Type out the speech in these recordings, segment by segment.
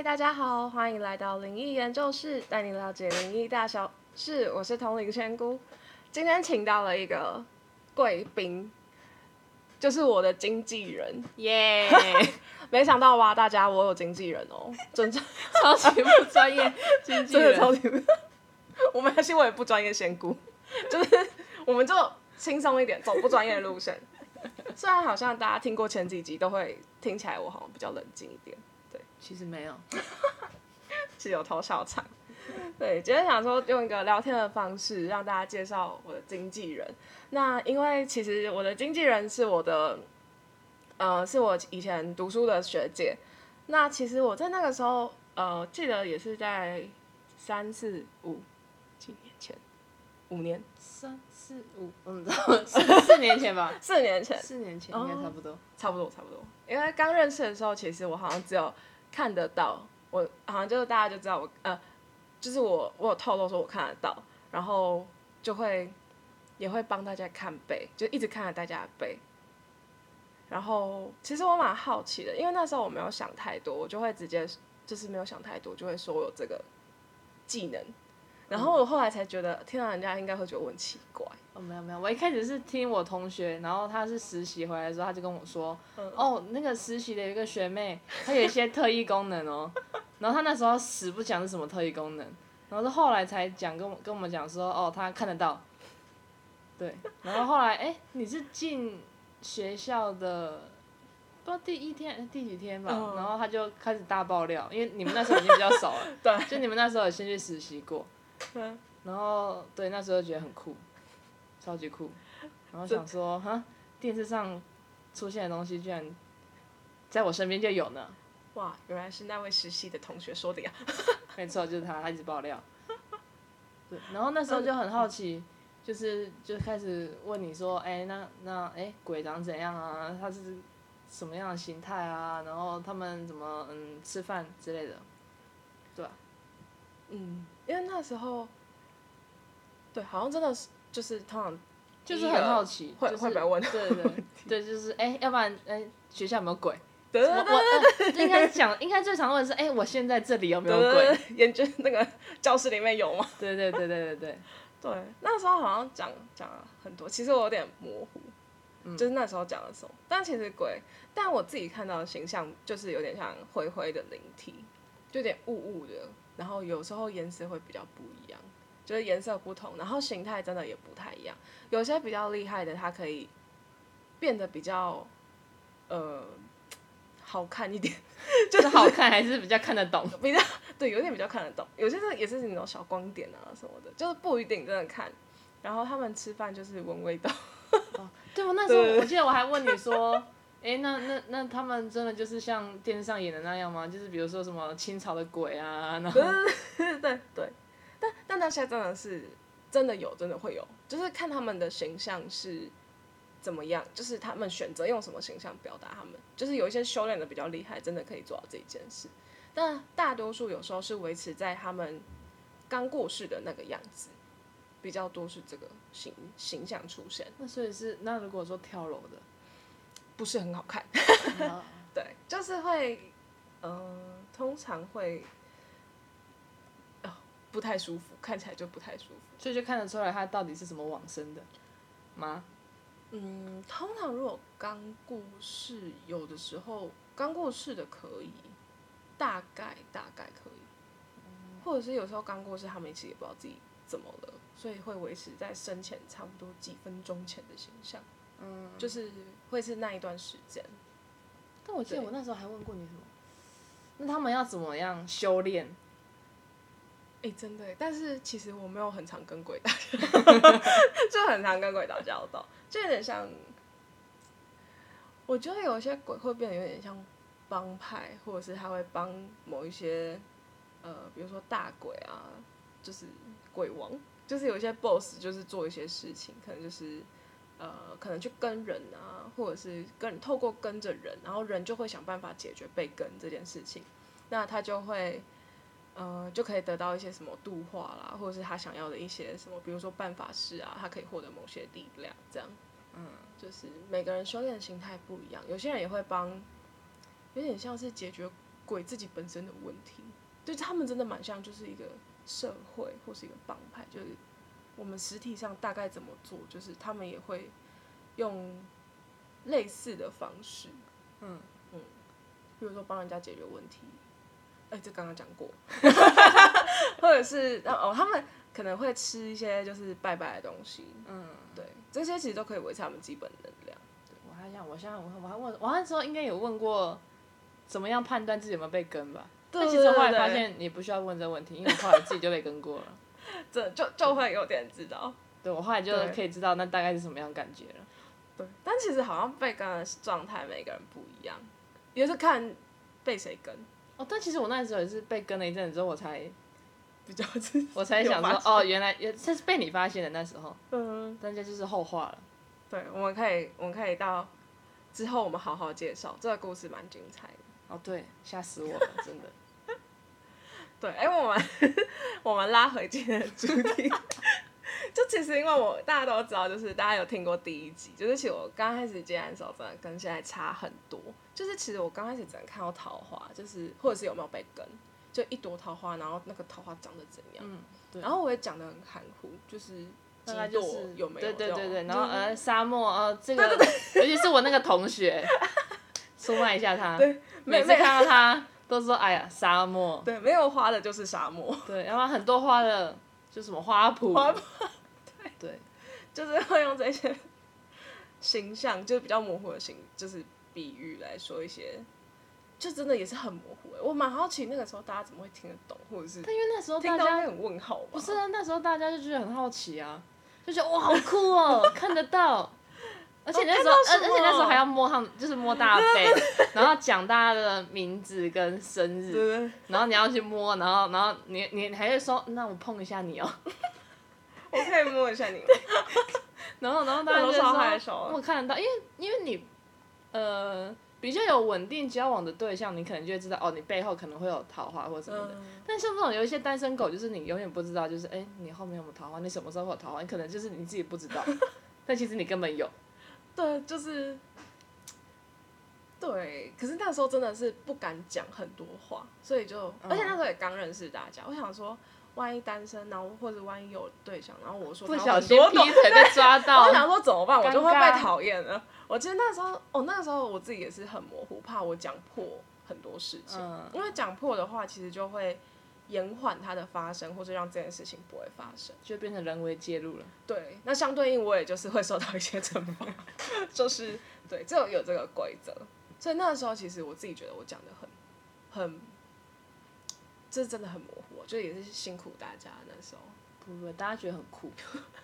嗨，大家好，欢迎来到灵异研究室，带你了解灵异大小事。我是同龄仙姑，今天请到了一个贵宾，就是我的经纪人。耶，没想到吧，大家我有经纪人哦，真的 超级不专业 经纪真的人，超级不。我们还是我也不专业仙姑，就是我们就轻松一点，走不专业的路线。虽然好像大家听过前几集，都会听起来我好像比较冷静一点。其实没有，是有偷笑场。对，今天想说用一个聊天的方式让大家介绍我的经纪人。那因为其实我的经纪人是我的，呃，是我以前读书的学姐。那其实我在那个时候，呃，记得也是在三四五几年前，五年三四五，嗯，四 四年前吧，四年前，四年前应该差不多。差不多差不多。因为刚认识的时候，其实我好像只有看得到，我好像就是大家就知道我呃，就是我我有透露说我看得到，然后就会也会帮大家看背，就一直看着大家的背。然后其实我蛮好奇的，因为那时候我没有想太多，我就会直接就是没有想太多，就会说我有这个技能。然后我后来才觉得，听到，人家应该会觉得我很奇怪。哦，没有没有，我一开始是听我同学，然后他是实习回来的时候，他就跟我说，嗯哦，那个实习的一个学妹，她有一些特异功能哦，然后她那时候死不讲是什么特异功能，然后是后来才讲跟我跟我们讲说，哦，她看得到，对，然后后来哎，你是进学校的。不知道第一天、第几天吧，嗯然后他就开始大爆料，因为你们那时候已经比较熟了，对，就你们那时候有先去实习过，对 然后对那时候觉得很酷，超级酷，然后想说哈，电视上出现的东西居然在我身边就有呢，哇，原来是那位实习的同学说的呀。没错，就是他，他一直爆料。对，然后那时候就很好奇，就是就开始问你说，哎、那那哎、鬼长怎样啊？他是什么样的形态啊？然后他们怎么嗯吃饭之类的，对吧？嗯，因为那时候，对，好像真的是就是通常就是很好奇，会就是会被问对 对对对，就是哎、要不然哎、学校有没有鬼？对对我我、呃、应该讲，应该最常问的是，哎、我现在这里有没有对鬼？对，研究那个教室里面有吗？对对对对对对，对，那时候好像讲讲了很多，其实我有点模糊，就是那时候讲的时候，但其实鬼，但我自己看到的形象就是有点像灰灰的灵体，就有点雾雾的，然后有时候颜色会比较不一样，就是颜色不同，然后形态真的也不太一样，有些比较厉害的，它可以变得比较呃好看一点。就是好看还是比较看得懂。比较对，有点比较看得懂，有些是也是那种小光点啊什么的，就是不一定真的看。然后他们吃饭就是闻味道，对，我那时候我记得我还问你说，哎、那那那他们真的就是像电视上演的那样吗？就是比如说什么清朝的鬼啊，然后对 对对。但但那些真的是真的有，真的会有，就是看他们的形象是怎么样，就是他们选择用什么形象表达他们，就是有一些修炼的比较厉害，真的可以做到这一件事。但大多数有时候是维持在他们刚过世的那个样子，比较多是这个形形象出现。那所以是那如果说跳楼的，不是很好看。啊 对，就是会，呃，通常会，哦，不太舒服，看起来就不太舒服。所以就看得出来他到底是怎么往生的吗？嗯，通常如果刚过世，有的时候刚过世的可以，大概大概可以，或者是有时候刚过世，他们其实也不知道自己怎么了，所以会维持在生前差不多几分钟前的形象，嗯，就是会是那一段时间。但我记得我那时候还问过你什么？那他们要怎么样修炼？哎、真的耶，但是其实我没有很常跟鬼打交 就很常跟鬼打交道，就有点像，我觉得有一些鬼会变得有点像帮派，或者是他会帮某一些，呃，比如说大鬼啊，就是鬼王，就是有一些 boss 就是做一些事情，可能就是。呃，可能去跟人啊，或者是跟透过跟着人，然后人就会想办法解决被跟这件事情，那他就会呃，就可以得到一些什么度化啦，或者是他想要的一些什么，比如说办法师啊，他可以获得某些力量，这样。嗯，就是每个人修炼的形态不一样，有些人也会帮，有点像是解决鬼自己本身的问题，对他们真的蛮像就是一个社会或是一个帮派，就是我们实体上大概怎么做，就是他们也会用类似的方式，嗯嗯，比如说帮人家解决问题，哎、这刚刚讲过，或者是哦，他们可能会吃一些就是拜拜的东西，嗯，对，这些其实都可以维持他们基本能量。我还想，我现在我我还问，我那时候应该有问过，怎么样判断自己有没有被跟吧？对但其实后来发现你不需要问这个问题，因为我后来自己就被跟过了。这就就会有点知道，对，我后来就可以知道那大概是什么样感觉了。对，但其实好像被跟的状态每个人不一样，也是看被谁跟哦，但其实我那时候也是被跟了一阵子之后，我才 比较是，我才想说，哦，原来也这是被你发现的那时候，嗯，但这就是后话了。对，我们可以我们可以到之后我们好好介绍这个故事，蛮精彩的。哦，对，吓死我了，真的。对，哎、我们 我们拉回今天的主题，就其实因为我大家都知道，就是大家有听过第一集，就是其实我刚开始接案的时候，真的跟现在差很多。就是其实我刚开始只能看到桃花，就是或者是有没有被跟，就一朵桃花，然后那个桃花长得怎样，嗯，对。然后我也讲的很含糊，就是大概就是有没有对对对对，然后呃沙漠呃这个，尤其是我那个同学，出卖一下他，每次看到他都说哎呀沙漠，对没有花的就是沙漠，对，然后很多花的就什么花圃，花对，就是会用这些形象，就是比较模糊的形，就是比喻来说一些，就真的也是很模糊、欸。我蛮好奇那个时候大家怎么会听得懂，或者是但因为那时候大家到很问号吧？不是啊，那时候大家就觉得很好奇啊，就觉得哇好酷哦，看得到。而且那时候，而而且那时候还要摸他们，就是摸大家背，然后讲大家的名字跟生日，然后你要去摸，然后然后你你你还会说，那我碰一下你哦，我可以摸一下你吗？然后然后大家都超害羞说，我看得到，因为因为你呃比较有稳定交往的对象，你可能就会知道哦，你背后可能会有桃花或什么的。嗯，但像这种有一些单身狗，就是你永远不知道，就是哎、你后面有没有桃花，你什么时候会有桃花，你可能就是你自己不知道，但其实你根本有。对，就是。对，可是那时候真的是不敢讲很多话，所以就，而且那时候也刚认识大家，我想说，万一单身，然后或者万一有对象，然后我说不小心劈腿被抓到我，想说怎么办，我就会被讨厌了。我记得那时候，哦，那个时候我自己也是很模糊，怕我讲破很多事情，嗯因为讲破的话，其实就会延缓它的发生，或者让这件事情不会发生。就变成人为介入了。对，那相对应我也就是会受到一些惩罚，就是对，这有有这个规则。所以那个时候，其实我自己觉得我讲的很很，这真的很模糊，就也是辛苦大家那时候。不不，大家觉得很酷，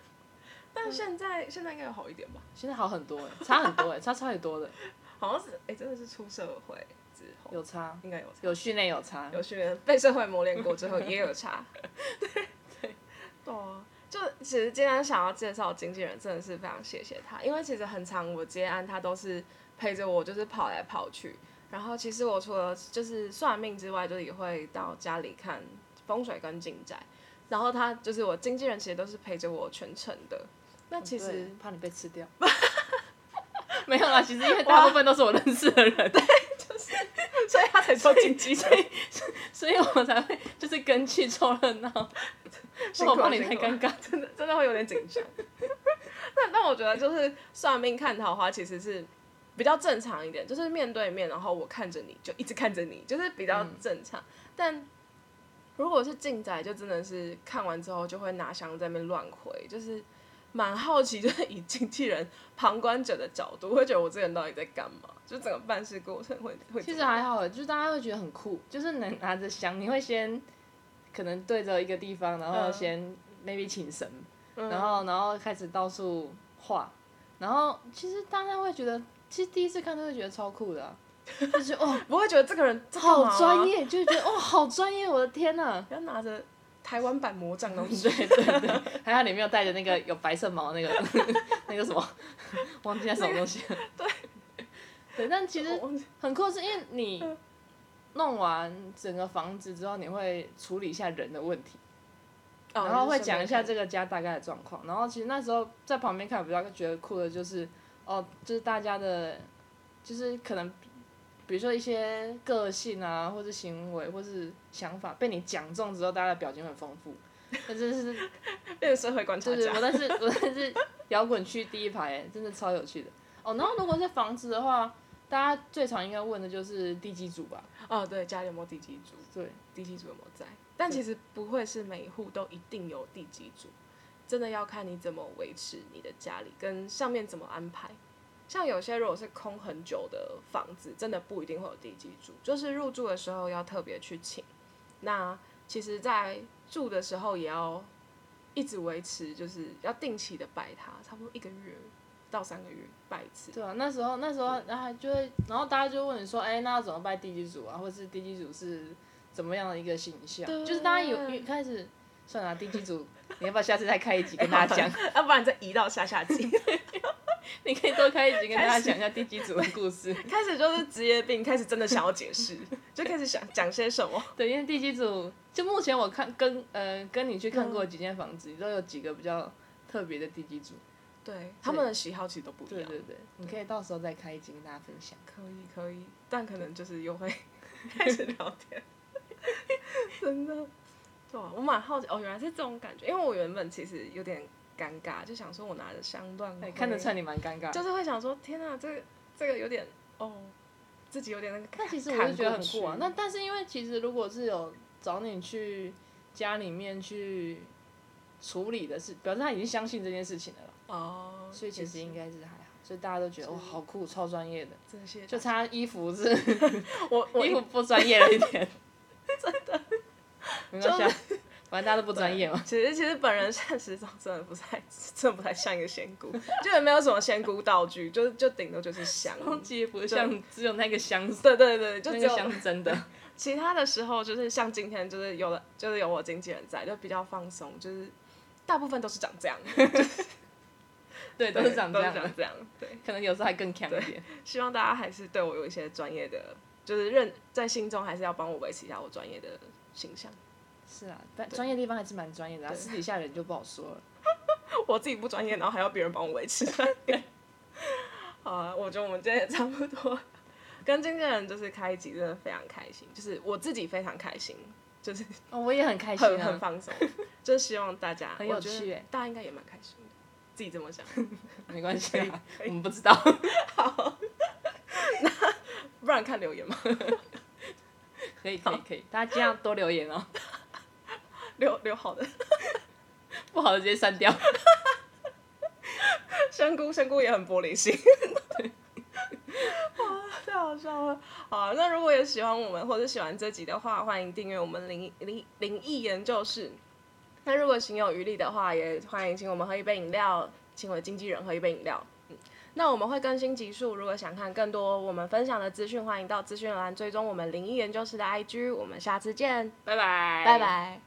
但现在现在应该有好一点吧？现在好很多哎，差很多哎，差超级多的，好像是哎、真的是出社会之后有差，应该有差。有训练有差。有训练被社会磨练过之后也有差。对对对啊，就其实今天想要介绍经纪人，真的是非常谢谢他，因为其实很长我接案他都是陪着我，就是跑来跑去。然后其实我除了就是算命之外，就是也会到家里看风水跟进宅。然后他就是我经纪人，其实都是陪着我全程的。那其对实怕你被吃掉。没有啦，其实因为大部分都是我认识的人，才做经纪人。所以我才会就是跟去凑热闹。辛我怕你太尴尬。真的真的会有点紧张。但但我觉得就是算命看桃花其实是比较正常一点，就是面对面，然后我看着你就一直看着你，就是比较正常。但如果是进宅，就真的是看完之后就会拿香在那边乱回，就是蛮好奇，就是以经纪人旁观者的角度，会觉得我这个人到底在干嘛？就整个办事过程会会其实还好欸，就是大家会觉得很酷，就是能拿着香，你会先可能对着一个地方，然后嗯先 maybe 请神，嗯然后然后开始到处画，然后其实大家会觉得，其实第一次看都会觉得超酷的、啊，就是哦 不会觉得这个人好专，业，就会觉得哦好专业，我的天呐、不要拿着台湾版魔杖东西。对对对，还好你没有带着那个有白色毛的那个 那个什么，忘记那什么东西。了。对，对，但其实很酷，是因为你弄完整个房子之后，你会处理一下人的问题，哦然后会讲一下这这个家大概的状况。然后其实那时候在旁边看，比较觉得酷的就是，哦，就是大家的，就是可能比如说一些个性啊，或是行为，或是想法被你讲中之后，大家的表情很丰富，那真的是，变成社会观察就是家我。但是我但是 摇滚区第一排，哎，真的超有趣的。哦，然后如果是房子的话，大家最常应该问的就是第几组吧？哦，对，家里有没有第几组？对，第几组有没有在？但其实不会是每一户都一定有第几组，真的要看你怎么维持你的家里跟上面怎么安排。像有些如果是空很久的房子，真的不一定会有地基组，就是入住的时候要特别去请。那其实，在住的时候也要一直维持，就是要定期的拜它，差不多一个月到三个月拜一次。对啊，那时候那时候然后就会，然后大家就问你说，哎、那要怎么拜地基组啊？或者是地基组是怎么样的一个形象？就是大家有一开始，算了啊，地基组，你要不要下次再开一集跟大家讲？要不然再移到下下集。你可以多开一集跟大家讲一下地基组的故事。开始就是职业病，开始真的想要解释，就开始想讲些什么。对，因为地基组，就目前我看跟呃跟你去看过几间房子，都有几个比较特别的地基组。对，他们的喜好其实都不一样。对对对，你可以到时候再开一集跟大家分享。可以可以，但可能就是又会 开始聊天，真的。对啊，我蛮好奇哦，原来是这种感觉，因为我原本其实有点尴尬，就想说我拿着香断哎，看得出来你蛮尴尬。就是会想说，天啊，这个这个有点哦，自己有点那个。但其实我是觉得很酷啊。那但是因为其实如果是有找你去家里面去处理的事，表示他已经相信这件事情了啦，哦，所以其实应该该是还好。所以大家都觉得哇，好酷，超专业的。这些就差衣服是 我我 衣服不专业了一点，真的。没关系啊，反正大家都不专业嘛。其实其实本人现实中真的不太真的不太像一个仙姑，就也没有什么仙姑道具，就就顶多就是香。超级不像，只有那个箱子，对对对，就只有那个箱是真的。其他的时候就是像今天就是有了就是有我经纪人在，就比较放松，就是大部分都是长这样，对，都是长这样长这样。对，可能有时候还更强一点。希望大家还是对我有一些专业的，就是认在心中还是要帮我维持一下我专业的形象。是啊，但专业地方还是蛮专业的啊，私底下人就不好说了。我自己不专业，然后还要别人帮我维持。好啊，我觉得我们今天也差不多，跟经纪人就是开一集真的非常开心，就是我自己非常开心，就是哦，我也很开心很很啊。放松，就是希望大家很有趣欸大家应该也蛮开心的，自己这么想。没关系啊，我们不知道。好，那不然看留言吗，可以可以可以，大家尽量多留言哦，留留好的。不好的直接删掉。香菇，香菇也很玻璃心。哇，太好笑了！好，那如果有喜欢我们或者喜欢这集的话，欢迎订阅我们灵灵灵异研究室。那如果行有余力的话，也欢迎请我们喝一杯饮料，请我的经纪人喝一杯饮料。嗯，那我们会更新集数，如果想看更多我们分享的资讯，欢迎到资讯栏追踪我们灵异研究室的 IG。我们下次见，拜拜，拜。拜。